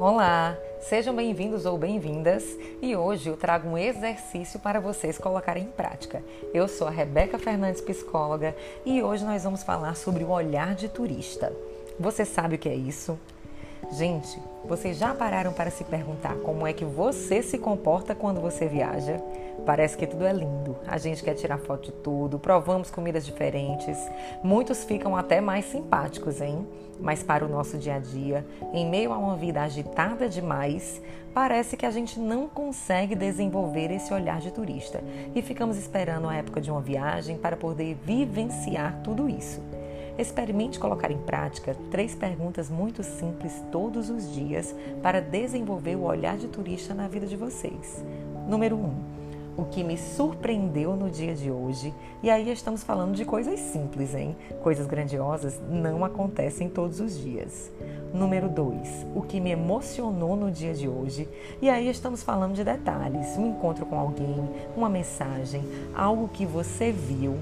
Olá, sejam bem-vindos ou bem-vindas e hoje eu trago um exercício para vocês colocarem em prática. Eu sou a Rebeca Fernandes, psicóloga, e hoje nós vamos falar sobre o olhar de turista. Você sabe o que é isso? Gente, vocês já pararam para se perguntar como é que você se comporta quando você viaja? Parece que tudo é lindo. A gente quer tirar foto de tudo, provamos comidas diferentes. Muitos ficam até mais simpáticos, hein? Mas para o nosso dia a dia, em meio a uma vida agitada demais, parece que a gente não consegue desenvolver esse olhar de turista e ficamos esperando a época de uma viagem para poder vivenciar tudo isso. Experimente colocar em prática três perguntas muito simples todos os dias para desenvolver o olhar de turista na vida de vocês. Número 1. Um, o que me surpreendeu no dia de hoje. E aí estamos falando de coisas simples, hein? Coisas grandiosas não acontecem todos os dias. Número 2, o que me emocionou no dia de hoje. E aí estamos falando de detalhes, um encontro com alguém, uma mensagem, algo que você viu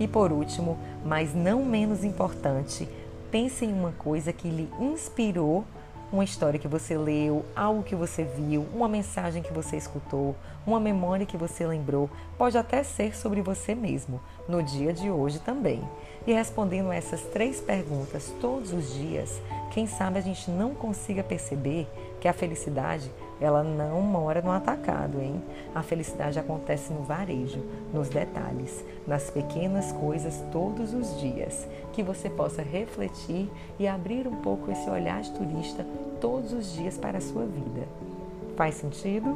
e por último, mas não menos importante, pense em uma coisa que lhe inspirou uma história que você leu, algo que você viu, uma mensagem que você escutou, uma memória que você lembrou, pode até ser sobre você mesmo, no dia de hoje também. E respondendo essas três perguntas todos os dias, quem sabe a gente não consiga perceber que a felicidade ela não mora no atacado, hein? A felicidade acontece no varejo, nos detalhes, nas pequenas coisas todos os dias. Que você possa refletir e abrir um pouco esse olhar de turista todos os dias para a sua vida. Faz sentido?